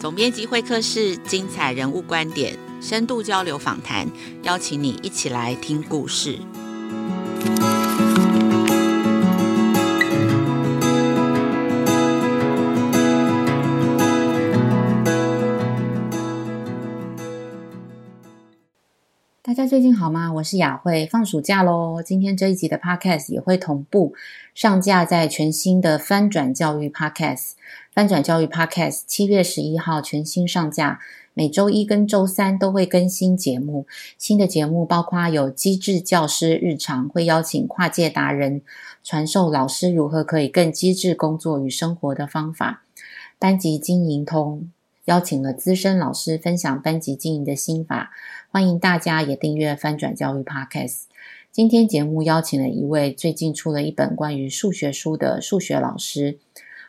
总编辑会客室，精彩人物观点，深度交流访谈，邀请你一起来听故事。大家最近好吗？我是雅慧，放暑假喽。今天这一集的 Podcast 也会同步上架在全新的翻转教育 Podcast。翻转教育 Podcast 七月十一号全新上架，每周一跟周三都会更新节目。新的节目包括有机智教师日常，会邀请跨界达人传授老师如何可以更机智工作与生活的方法。班级经营通邀请了资深老师分享班级经营的心法。欢迎大家也订阅翻转教育 Podcast。今天节目邀请了一位最近出了一本关于数学书的数学老师，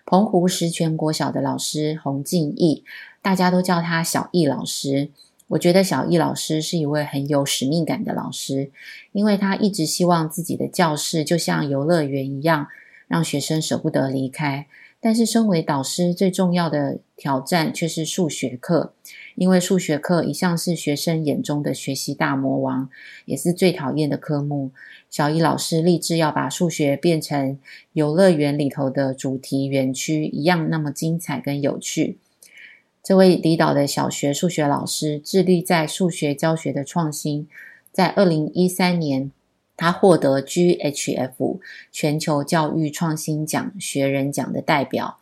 澎湖石泉国小的老师洪敬义，大家都叫他小易老师。我觉得小易老师是一位很有使命感的老师，因为他一直希望自己的教室就像游乐园一样，让学生舍不得离开。但是，身为导师，最重要的挑战却是数学课，因为数学课一向是学生眼中的学习大魔王，也是最讨厌的科目。小义老师立志要把数学变成游乐园里头的主题园区一样，那么精彩跟有趣。这位离岛的小学数学老师致力在数学教学的创新，在二零一三年。他获得 GHF 全球教育创新奖学人奖的代表，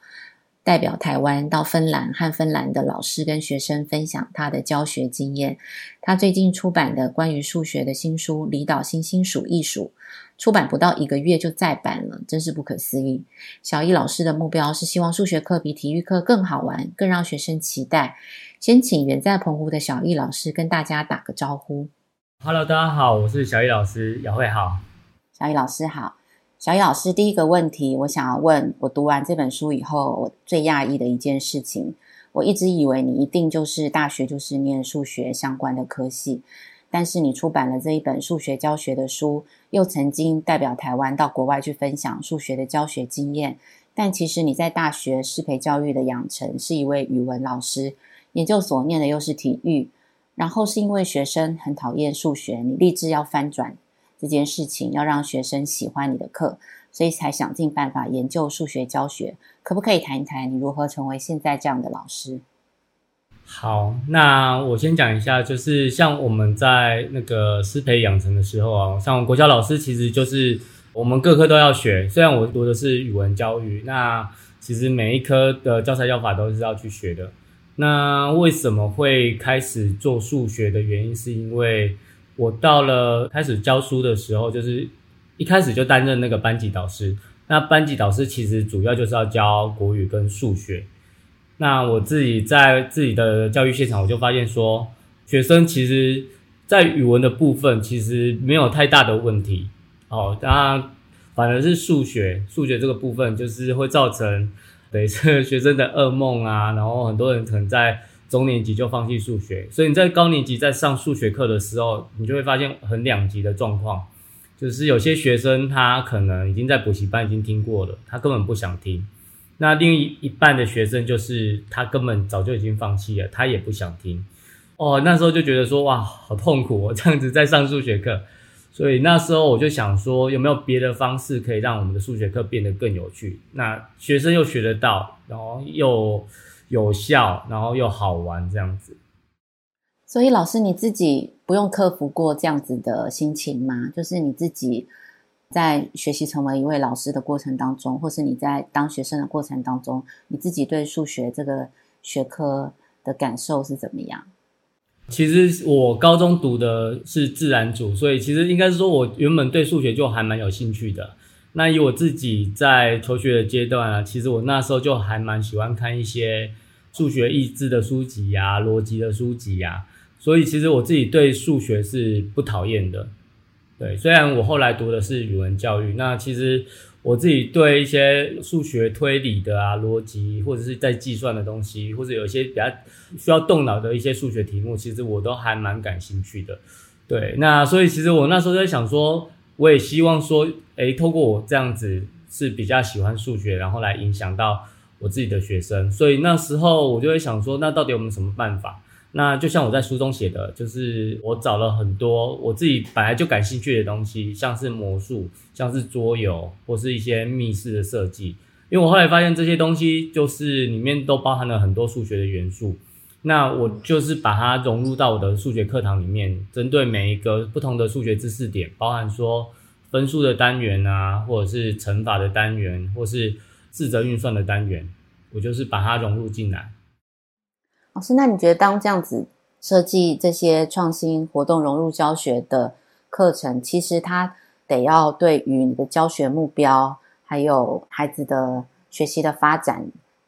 代表台湾到芬兰和芬兰的老师跟学生分享他的教学经验。他最近出版的关于数学的新书《离岛星星数一数》，出版不到一个月就再版了，真是不可思议。小易老师的目标是希望数学课比体育课更好玩，更让学生期待。先请远在澎湖的小易老师跟大家打个招呼。Hello，大家好，我是小义老师，雅慧好。小义老师好，小义老师第一个问题，我想要问，我读完这本书以后，我最讶异的一件事情，我一直以为你一定就是大学就是念数学相关的科系，但是你出版了这一本数学教学的书，又曾经代表台湾到国外去分享数学的教学经验，但其实你在大学师培教育的养成是一位语文老师，研究所念的又是体育。然后是因为学生很讨厌数学，你立志要翻转这件事情，要让学生喜欢你的课，所以才想尽办法研究数学教学。可不可以谈一谈你如何成为现在这样的老师？好，那我先讲一下，就是像我们在那个师培养成的时候啊，像国小老师其实就是我们各科都要学。虽然我读的是语文教育，那其实每一科的教材教法都是要去学的。那为什么会开始做数学的原因，是因为我到了开始教书的时候，就是一开始就担任那个班级导师。那班级导师其实主要就是要教国语跟数学。那我自己在自己的教育现场，我就发现说，学生其实在语文的部分其实没有太大的问题。哦，那反而是数学，数学这个部分就是会造成。对，这学生的噩梦啊，然后很多人可能在中年级就放弃数学，所以你在高年级在上数学课的时候，你就会发现很两极的状况，就是有些学生他可能已经在补习班已经听过了，他根本不想听；那另一半的学生就是他根本早就已经放弃了，他也不想听。哦，那时候就觉得说哇，好痛苦哦，这样子在上数学课。所以那时候我就想说，有没有别的方式可以让我们的数学课变得更有趣？那学生又学得到，然后又有效，然后又好玩，这样子。所以老师你自己不用克服过这样子的心情吗？就是你自己在学习成为一位老师的过程当中，或是你在当学生的过程当中，你自己对数学这个学科的感受是怎么样？其实我高中读的是自然组，所以其实应该是说，我原本对数学就还蛮有兴趣的。那以我自己在求学的阶段啊，其实我那时候就还蛮喜欢看一些数学益智的书籍呀、逻辑的书籍呀。所以其实我自己对数学是不讨厌的。对，虽然我后来读的是语文教育，那其实。我自己对一些数学推理的啊、逻辑或者是在计算的东西，或者有一些比较需要动脑的一些数学题目，其实我都还蛮感兴趣的。对，那所以其实我那时候在想说，我也希望说，诶，透过我这样子是比较喜欢数学，然后来影响到我自己的学生，所以那时候我就会想说，那到底有没有什么办法？那就像我在书中写的，就是我找了很多我自己本来就感兴趣的东西，像是魔术，像是桌游，或是一些密室的设计。因为我后来发现这些东西就是里面都包含了很多数学的元素，那我就是把它融入到我的数学课堂里面，针对每一个不同的数学知识点，包含说分数的单元啊，或者是乘法的单元，或是自责运算的单元，我就是把它融入进来。老师，那你觉得当这样子设计这些创新活动融入教学的课程，其实它得要对于你的教学目标，还有孩子的学习的发展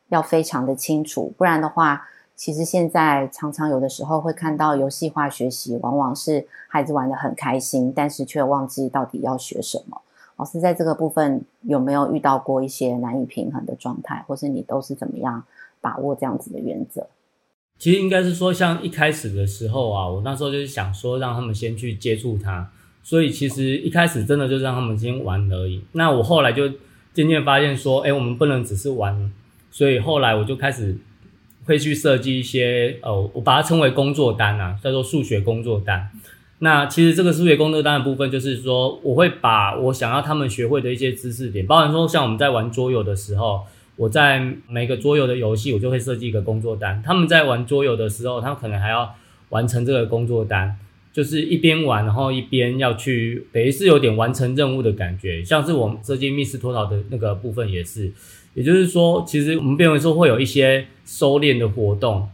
要非常的清楚，不然的话，其实现在常常有的时候会看到游戏化学习，往往是孩子玩得很开心，但是却忘记到底要学什么。老师在这个部分有没有遇到过一些难以平衡的状态，或是你都是怎么样把握这样子的原则？其实应该是说，像一开始的时候啊，我那时候就是想说，让他们先去接触它，所以其实一开始真的就让他们先玩而已。那我后来就。渐渐发现说，诶，我们不能只是玩，所以后来我就开始会去设计一些，呃，我把它称为工作单啊，叫做数学工作单。那其实这个数学工作单的部分，就是说我会把我想要他们学会的一些知识点，包含说像我们在玩桌游的时候，我在每个桌游的游戏，我就会设计一个工作单。他们在玩桌游的时候，他们可能还要完成这个工作单。就是一边玩，然后一边要去，等于是有点完成任务的感觉，像是我们设计密室脱逃的那个部分也是。也就是说，其实我们变为说会有一些收敛的活动，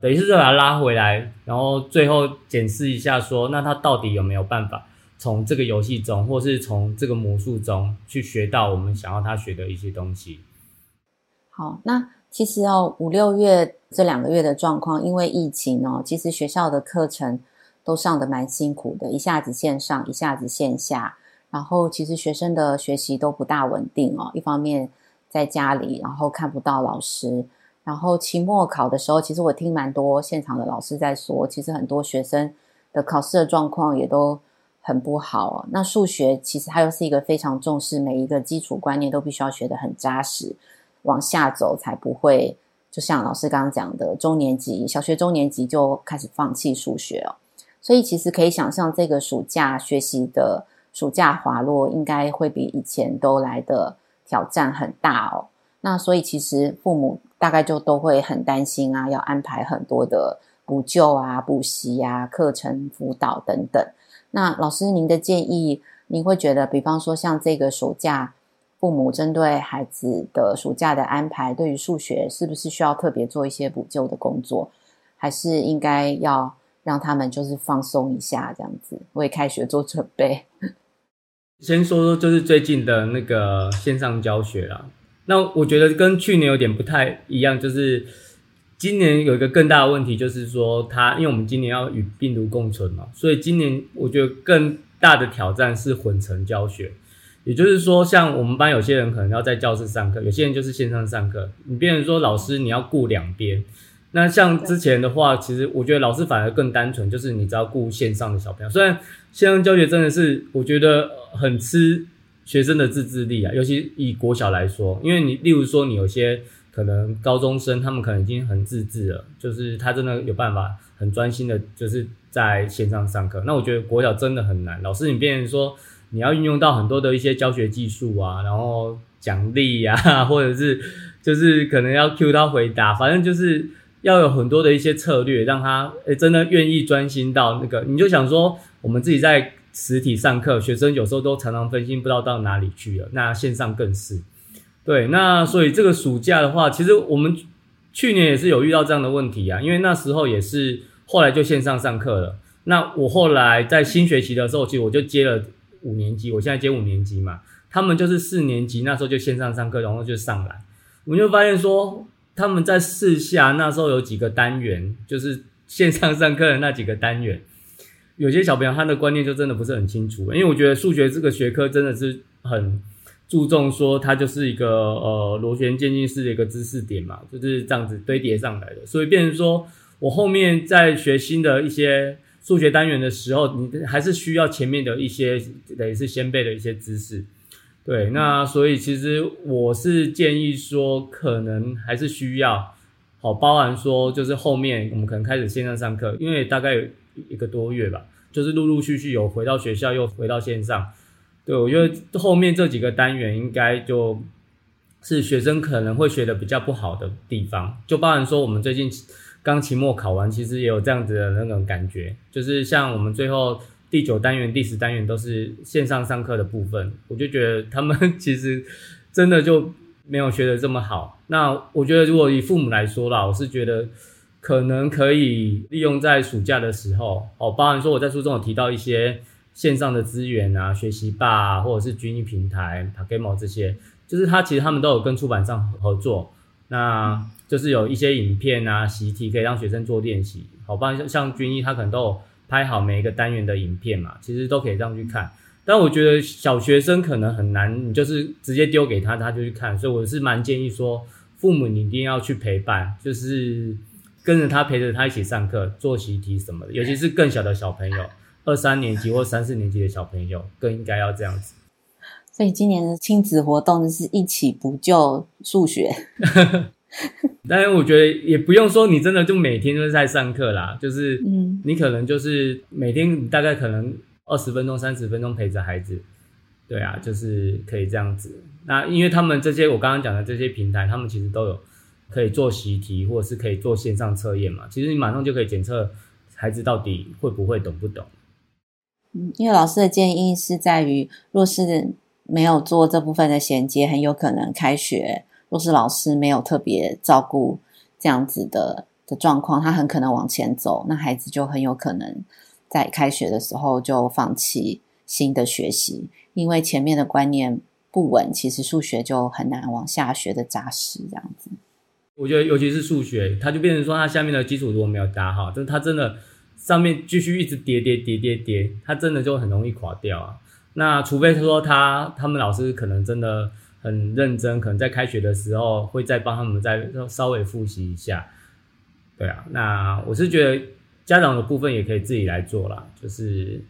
等于是把它拉回来，然后最后检视一下说，那他到底有没有办法从这个游戏中，或是从这个魔术中去学到我们想要他学的一些东西。好，那其实哦，五六月这两个月的状况，因为疫情哦，其实学校的课程。都上得蛮辛苦的，一下子线上，一下子线下，然后其实学生的学习都不大稳定哦。一方面在家里，然后看不到老师，然后期末考的时候，其实我听蛮多现场的老师在说，其实很多学生的考试的状况也都很不好哦。那数学其实它又是一个非常重视，每一个基础观念都必须要学得很扎实，往下走才不会，就像老师刚刚讲的，中年级，小学中年级就开始放弃数学哦。所以其实可以想象，这个暑假学习的暑假滑落，应该会比以前都来的挑战很大哦。那所以其实父母大概就都会很担心啊，要安排很多的补救啊、补习啊、课程辅导等等。那老师您的建议，您会觉得，比方说像这个暑假，父母针对孩子的暑假的安排，对于数学是不是需要特别做一些补救的工作，还是应该要？让他们就是放松一下，这样子为开学做准备。先说说就是最近的那个线上教学啦。那我觉得跟去年有点不太一样，就是今年有一个更大的问题，就是说它，因为我们今年要与病毒共存嘛，所以今年我觉得更大的挑战是混成教学。也就是说，像我们班有些人可能要在教室上课，有些人就是线上上课，你变成说老师你要顾两边。那像之前的话，其实我觉得老师反而更单纯，就是你只要顾线上的小朋友。虽然线上教学真的是我觉得很吃学生的自制力啊，尤其以国小来说，因为你例如说你有些可能高中生，他们可能已经很自制了，就是他真的有办法很专心的，就是在线上上课。那我觉得国小真的很难，老师你变成说你要运用到很多的一些教学技术啊，然后奖励呀，或者是就是可能要 cue 他回答，反正就是。要有很多的一些策略，让他诶真的愿意专心到那个。你就想说，我们自己在实体上课，学生有时候都常常分心，不知道到哪里去了。那线上更是，对。那所以这个暑假的话，其实我们去年也是有遇到这样的问题啊，因为那时候也是后来就线上上课了。那我后来在新学期的时候，其实我就接了五年级，我现在接五年级嘛，他们就是四年级那时候就线上上课，然后就上来，我们就发现说。他们在试下那时候有几个单元，就是线上上课的那几个单元，有些小朋友他的观念就真的不是很清楚，因为我觉得数学这个学科真的是很注重说它就是一个呃螺旋渐进式的一个知识点嘛，就是这样子堆叠上来的，所以变成说我后面在学新的一些数学单元的时候，你还是需要前面的一些等于是先备的一些知识。对，那所以其实我是建议说，可能还是需要，好，包含说就是后面我们可能开始线上上课，因为大概有一个多月吧，就是陆陆续续有回到学校，又回到线上。对，我觉得后面这几个单元应该就是学生可能会学的比较不好的地方，就包含说我们最近刚期末考完，其实也有这样子的那种感觉，就是像我们最后。第九单元、第十单元都是线上上课的部分，我就觉得他们其实真的就没有学得这么好。那我觉得，如果以父母来说啦，我是觉得可能可以利用在暑假的时候哦，包含说我在书中有提到一些线上的资源啊，学习吧啊，或者是军艺平台、PaGamO 这些，就是他其实他们都有跟出版商合作，那就是有一些影片啊、习题可以让学生做练习。好，不然像像军医，他可能都有。拍好每一个单元的影片嘛，其实都可以这样去看。但我觉得小学生可能很难，你就是直接丢给他，他就去看。所以我是蛮建议说，父母你一定要去陪伴，就是跟着他陪着他一起上课、做习题什么的。尤其是更小的小朋友，二三年级或三四年级的小朋友，更应该要这样子。所以今年的亲子活动是一起补救数学。但是我觉得也不用说，你真的就每天都在上课啦，就是，嗯，你可能就是每天大概可能二十分钟、三十分钟陪着孩子，对啊，就是可以这样子。那因为他们这些我刚刚讲的这些平台，他们其实都有可以做习题，或者是可以做线上测验嘛。其实你马上就可以检测孩子到底会不会、懂不懂。嗯，因为老师的建议是在于，若是没有做这部分的衔接，很有可能开学。若是老师没有特别照顾这样子的的状况，他很可能往前走，那孩子就很有可能在开学的时候就放弃新的学习，因为前面的观念不稳，其实数学就很难往下学的扎实。这样子，我觉得尤其是数学，它就变成说，它下面的基础如果没有打好，就是它真的上面继续一直跌跌跌跌跌，它真的就很容易垮掉啊。那除非说他他们老师可能真的。很认真，可能在开学的时候会再帮他们再稍微复习一下，对啊。那我是觉得家长的部分也可以自己来做啦，就是，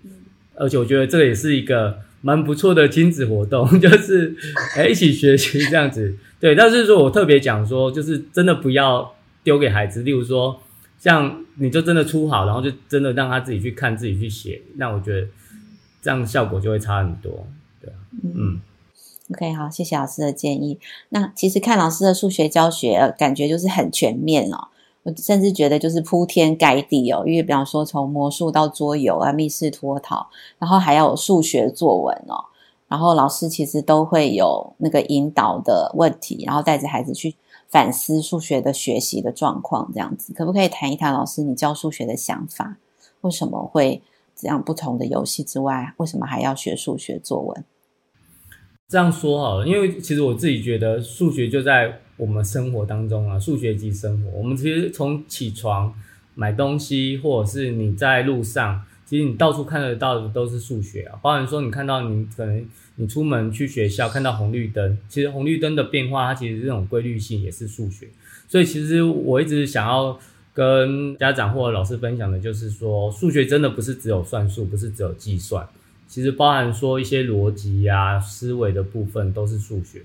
而且我觉得这个也是一个蛮不错的亲子活动，就是哎一起学习这样子，对。但是说我特别讲说，就是真的不要丢给孩子，例如说像你就真的出好，然后就真的让他自己去看，自己去写，那我觉得这样效果就会差很多，对啊，嗯。OK，好，谢谢老师的建议。那其实看老师的数学教学，感觉就是很全面哦。我甚至觉得就是铺天盖地哦，因为比方说从魔术到桌游啊、密室脱逃，然后还有数学作文哦。然后老师其实都会有那个引导的问题，然后带着孩子去反思数学的学习的状况，这样子可不可以谈一谈老师你教数学的想法？为什么会这样不同的游戏之外，为什么还要学数学作文？这样说好了，因为其实我自己觉得数学就在我们生活当中啊，数学即生活。我们其实从起床、买东西，或者是你在路上，其实你到处看得到的都是数学啊。包含说你看到你可能你出门去学校看到红绿灯，其实红绿灯的变化，它其实这种规律性也是数学。所以其实我一直想要跟家长或者老师分享的就是说，数学真的不是只有算术，不是只有计算。其实包含说一些逻辑呀、思维的部分都是数学，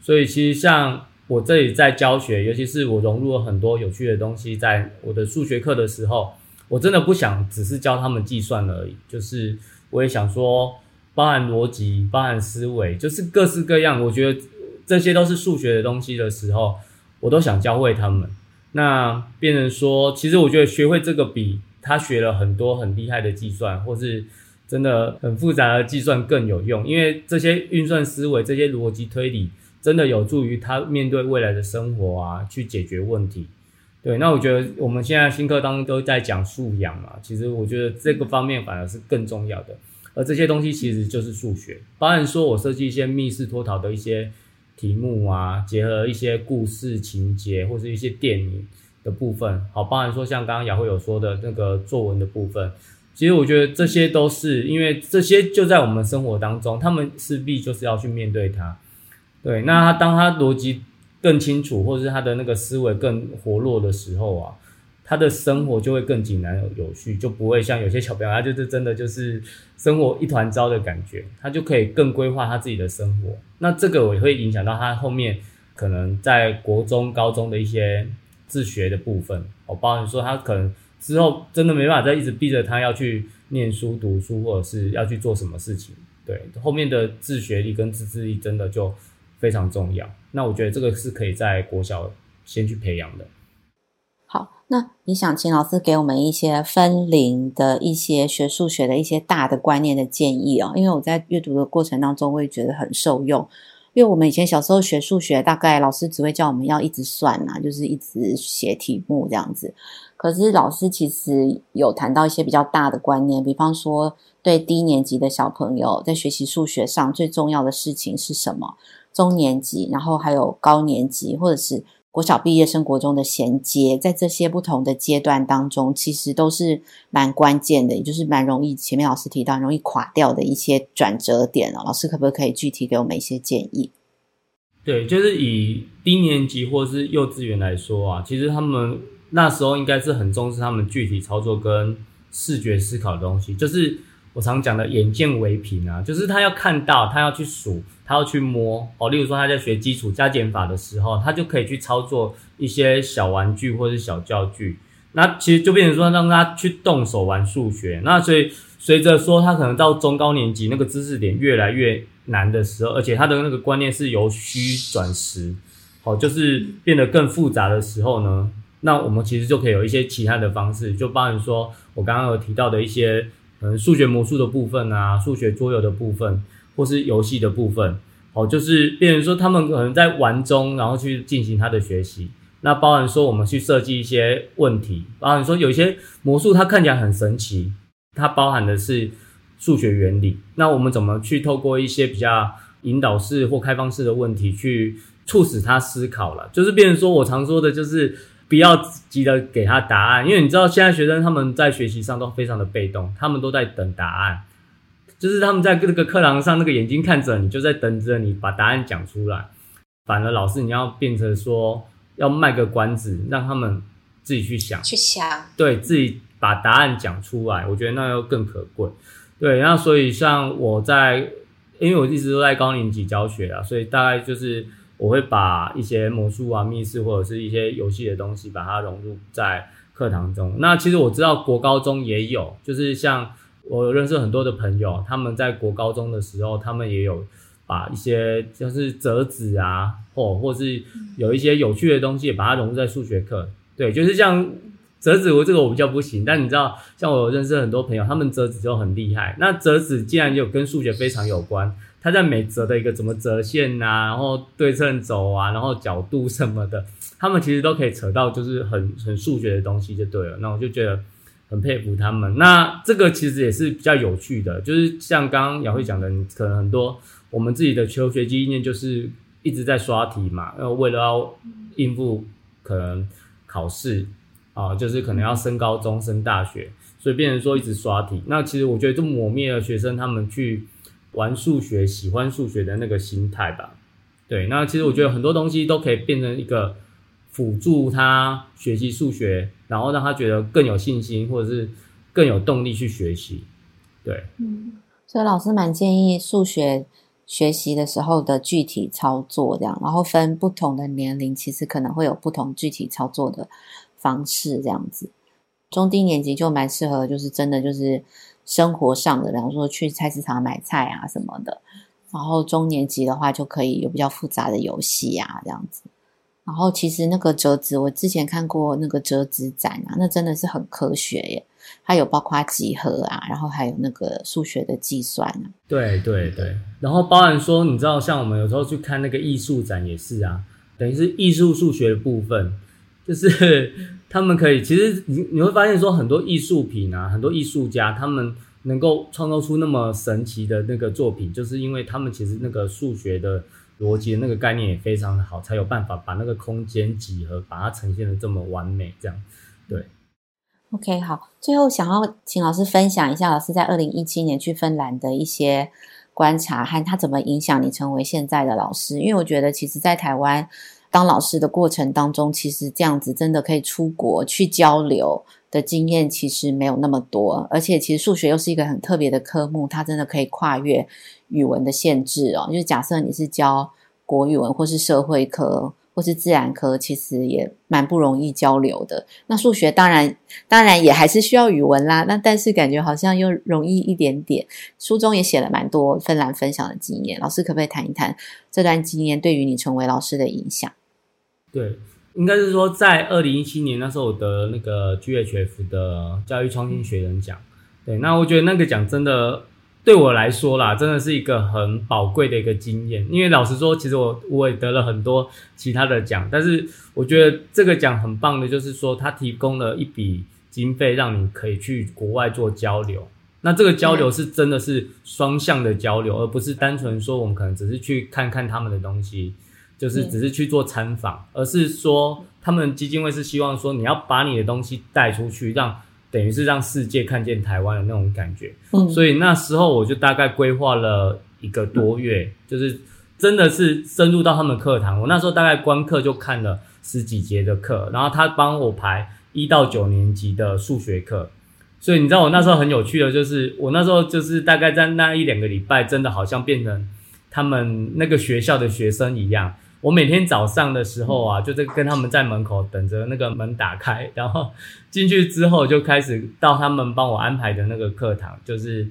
所以其实像我这里在教学，尤其是我融入了很多有趣的东西在我的数学课的时候，我真的不想只是教他们计算而已，就是我也想说，包含逻辑、包含思维，就是各式各样，我觉得这些都是数学的东西的时候，我都想教会他们。那变成说，其实我觉得学会这个比他学了很多很厉害的计算，或是。真的很复杂的计算更有用，因为这些运算思维、这些逻辑推理，真的有助于他面对未来的生活啊，去解决问题。对，那我觉得我们现在新课当中都在讲素养嘛，其实我觉得这个方面反而是更重要的。而这些东西其实就是数学，包含说我设计一些密室脱逃的一些题目啊，结合一些故事情节或是一些电影的部分，好，包含说像刚刚雅慧有说的那个作文的部分。其实我觉得这些都是因为这些就在我们生活当中，他们势必就是要去面对它。对，那他当他逻辑更清楚，或者是他的那个思维更活络的时候啊，他的生活就会更井然有序，就不会像有些小朋友，他就是真的就是生活一团糟的感觉，他就可以更规划他自己的生活。那这个也会影响到他后面可能在国中、高中的一些自学的部分。我包含说他可能之后真的没办法再一直逼着他要去念书、读书，或者是要去做什么事情。对，后面的自学力跟自制力真的就非常重要。那我觉得这个是可以在国小先去培养的。好，那你想请老师给我们一些分龄的一些学数学的一些大的观念的建议哦？因为我在阅读的过程当中，我也觉得很受用。因为我们以前小时候学数学，大概老师只会叫我们要一直算啊，就是一直写题目这样子。可是老师其实有谈到一些比较大的观念，比方说对低年级的小朋友在学习数学上最重要的事情是什么？中年级，然后还有高年级，或者是国小毕业生国中的衔接，在这些不同的阶段当中，其实都是蛮关键的，也就是蛮容易前面老师提到容易垮掉的一些转折点哦。老师可不可以具体给我们一些建议？对，就是以低年级或是幼稚园来说啊，其实他们那时候应该是很重视他们具体操作跟视觉思考的东西，就是。我常讲的眼见为凭啊，就是他要看到，他要去数，他要去摸哦。例如说他在学基础加减法的时候，他就可以去操作一些小玩具或是小教具。那其实就变成说让他去动手玩数学。那所以随着说他可能到中高年级那个知识点越来越难的时候，而且他的那个观念是由虚转实，好，就是变得更复杂的时候呢，那我们其实就可以有一些其他的方式，就包含说我刚刚有提到的一些。可能数学魔术的部分啊，数学桌游的部分，或是游戏的部分，哦，就是变成说他们可能在玩中，然后去进行他的学习。那包含说我们去设计一些问题，包含说有一些魔术它看起来很神奇，它包含的是数学原理。那我们怎么去透过一些比较引导式或开放式的问题，去促使他思考了？就是变成说我常说的，就是。不要急着给他答案，因为你知道现在学生他们在学习上都非常的被动，他们都在等答案，就是他们在这个课堂上那个眼睛看着你，就在等着你把答案讲出来。反而老师你要变成说要卖个关子，让他们自己去想，去想，对，自己把答案讲出来，我觉得那又更可贵。对，那所以像我在，因为我一直都在高年级教学啊，所以大概就是。我会把一些魔术啊、密室或者是一些游戏的东西，把它融入在课堂中。那其实我知道国高中也有，就是像我认识很多的朋友，他们在国高中的时候，他们也有把一些就是折纸啊，或或是有一些有趣的东西，把它融入在数学课。对，就是像折纸，我这个我比较不行。但你知道，像我认识很多朋友，他们折纸就很厉害。那折纸既然有跟数学非常有关。他在每折的一个怎么折线呐、啊，然后对称轴啊，然后角度什么的，他们其实都可以扯到就是很很数学的东西就对了。那我就觉得很佩服他们。那这个其实也是比较有趣的，就是像刚刚雅慧讲的，可能很多我们自己的求学经验就是一直在刷题嘛，然后，为了要应付可能考试啊，就是可能要升高中、升大学，所以变成说一直刷题。那其实我觉得就磨灭了学生他们去。玩数学、喜欢数学的那个心态吧，对。那其实我觉得很多东西都可以变成一个辅助他学习数学，然后让他觉得更有信心，或者是更有动力去学习。对，嗯，所以老师蛮建议数学学习的时候的具体操作这样，然后分不同的年龄，其实可能会有不同具体操作的方式这样子。中低年级就蛮适合，就是真的就是。生活上的，比方说去菜市场买菜啊什么的，然后中年级的话就可以有比较复杂的游戏啊这样子。然后其实那个折纸，我之前看过那个折纸展啊，那真的是很科学耶。它有包括几何啊，然后还有那个数学的计算啊。对对对，然后包含说，你知道像我们有时候去看那个艺术展也是啊，等于是艺术数学的部分，就是。他们可以，其实你你会发现说，很多艺术品啊，很多艺术家，他们能够创造出那么神奇的那个作品，就是因为他们其实那个数学的逻辑的那个概念也非常的好，才有办法把那个空间几何把它呈现的这么完美，这样。对。OK，好，最后想要请老师分享一下，老师在二零一七年去芬兰的一些观察和他怎么影响你成为现在的老师，因为我觉得其实，在台湾。当老师的过程当中，其实这样子真的可以出国去交流的经验，其实没有那么多。而且，其实数学又是一个很特别的科目，它真的可以跨越语文的限制哦。就是假设你是教国语文或是社会科。或是自然科，其实也蛮不容易交流的。那数学当然，当然也还是需要语文啦。那但是感觉好像又容易一点点。书中也写了蛮多芬兰分享的经验，老师可不可以谈一谈这段经验对于你成为老师的影响？对，应该是说在二零一七年那时候，我得那个 GHF 的教育创新学人奖。对，那我觉得那个奖真的。对我来说啦，真的是一个很宝贵的一个经验。因为老实说，其实我我也得了很多其他的奖，但是我觉得这个奖很棒的，就是说它提供了一笔经费，让你可以去国外做交流。那这个交流是真的是双向的交流，而不是单纯说我们可能只是去看看他们的东西，就是只是去做参访，而是说他们基金会是希望说你要把你的东西带出去，让。等于是让世界看见台湾的那种感觉，嗯，所以那时候我就大概规划了一个多月，嗯，就是真的是深入到他们课堂。我那时候大概观课就看了十几节的课，然后他帮我排一到九年级的数学课。所以你知道我那时候很有趣的，就是我那时候就是大概在那一两个礼拜，真的好像变成他们那个学校的学生一样。我每天早上的时候啊，就在跟他们在门口等着那个门打开，然后进去之后就开始到他们帮我安排的那个课堂，就是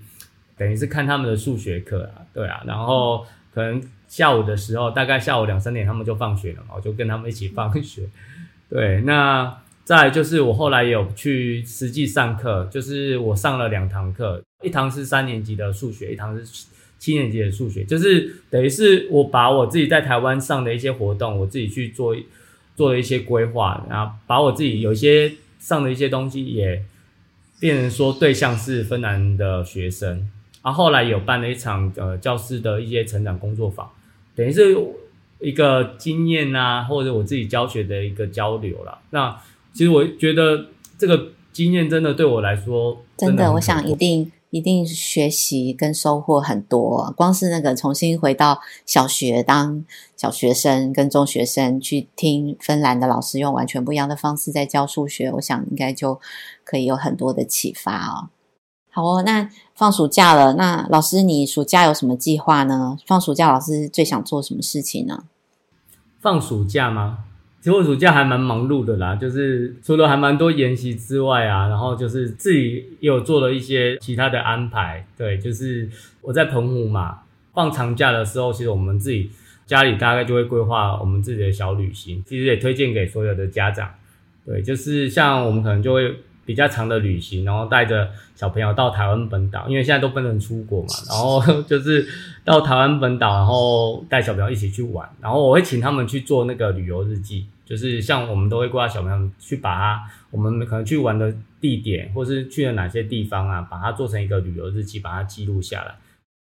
等于是看他们的数学课啊，对啊，然后可能下午的时候，大概下午两三点他们就放学了嘛，我就跟他们一起放学。对，那再就是我后来有去实际上课，就是我上了两堂课，一堂是三年级的数学，一堂是。七年级的数学，就是等于是我把我自己在台湾上的一些活动，我自己去做做了一些规划，然后把我自己有一些上的一些东西也变成说对象是芬兰的学生，然后后来有办了一场呃教师的一些成长工作坊，等于是一个经验啊，或者我自己教学的一个交流啦。那其实我觉得这个经验真的对我来说真的，我想一定。一定学习跟收获很多，光是那个重新回到小学当小学生跟中学生去听芬兰的老师用完全不一样的方式在教数学，我想应该就可以有很多的启发哦。好哦，那放暑假了，那老师你暑假有什么计划呢？放暑假老师最想做什么事情呢？放暑假吗？其实我暑假还蛮忙碌的啦，就是除了还蛮多研习之外啊，然后就是自己也有做了一些其他的安排。对，就是我在澎湖嘛，放长假的时候，其实我们自己家里大概就会规划我们自己的小旅行，其实也推荐给所有的家长。对，就是像我们可能就会。比较长的旅行，然后带着小朋友到台湾本岛，因为现在都不能出国嘛，然后就是到台湾本岛，然后带小朋友一起去玩，然后我会请他们去做那个旅游日记，就是像我们都会挂小朋友去把它，我们可能去玩的地点，或是去了哪些地方啊，把它做成一个旅游日记，把它记录下来。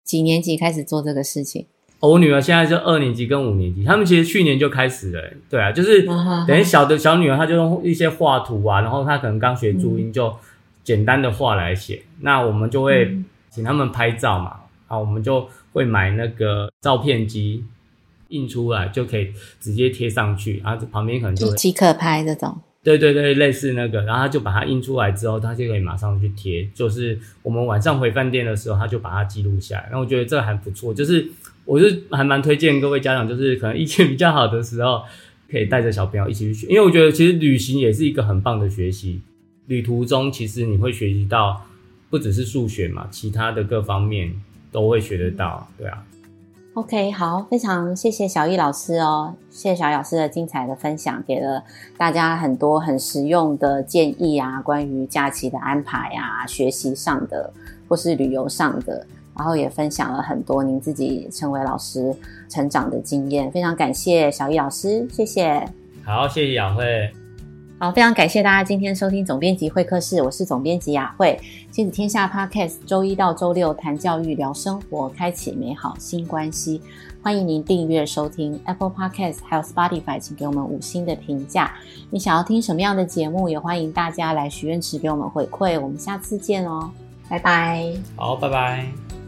几年级开始做这个事情？我女儿现在是二年级跟五年级，他们其实去年就开始了，对啊，就是等于小的小女儿，她就用一些画图啊，然后她可能刚学注音，就简单的画来写。嗯、那我们就会请他们拍照嘛，啊，我们就会买那个照片机印出来，就可以直接贴上去，然后旁边可能就即刻拍这种。对对对，类似那个，然后他就把它印出来之后，他就可以马上去贴。就是我们晚上回饭店的时候，他就把它记录下来。然后我觉得这还不错，就是我就还蛮推荐各位家长，就是可能疫情比较好的时候，可以带着小朋友一起去学。因为我觉得其实旅行也是一个很棒的学习。旅途中其实你会学习到，不只是数学嘛，其他的各方面都会学得到，对啊。OK，好，非常谢谢小易老师哦，谢谢小易老师的精彩的分享，给了大家很多很实用的建议啊，关于假期的安排啊，学习上的或是旅游上的，然后也分享了很多您自己成为老师成长的经验，非常感谢小易老师，谢谢。好，谢谢雅慧。好，非常感谢大家今天收听总编辑会客室，我是总编辑雅慧。亲子天下 Podcast，周一到周六谈教育、聊生活，开启美好新关系。欢迎您订阅收听 Apple Podcast，还有 Spotify，请给我们五星的评价。你想要听什么样的节目，也欢迎大家来许愿池给我们回馈。我们下次见哦，拜拜。好，拜拜。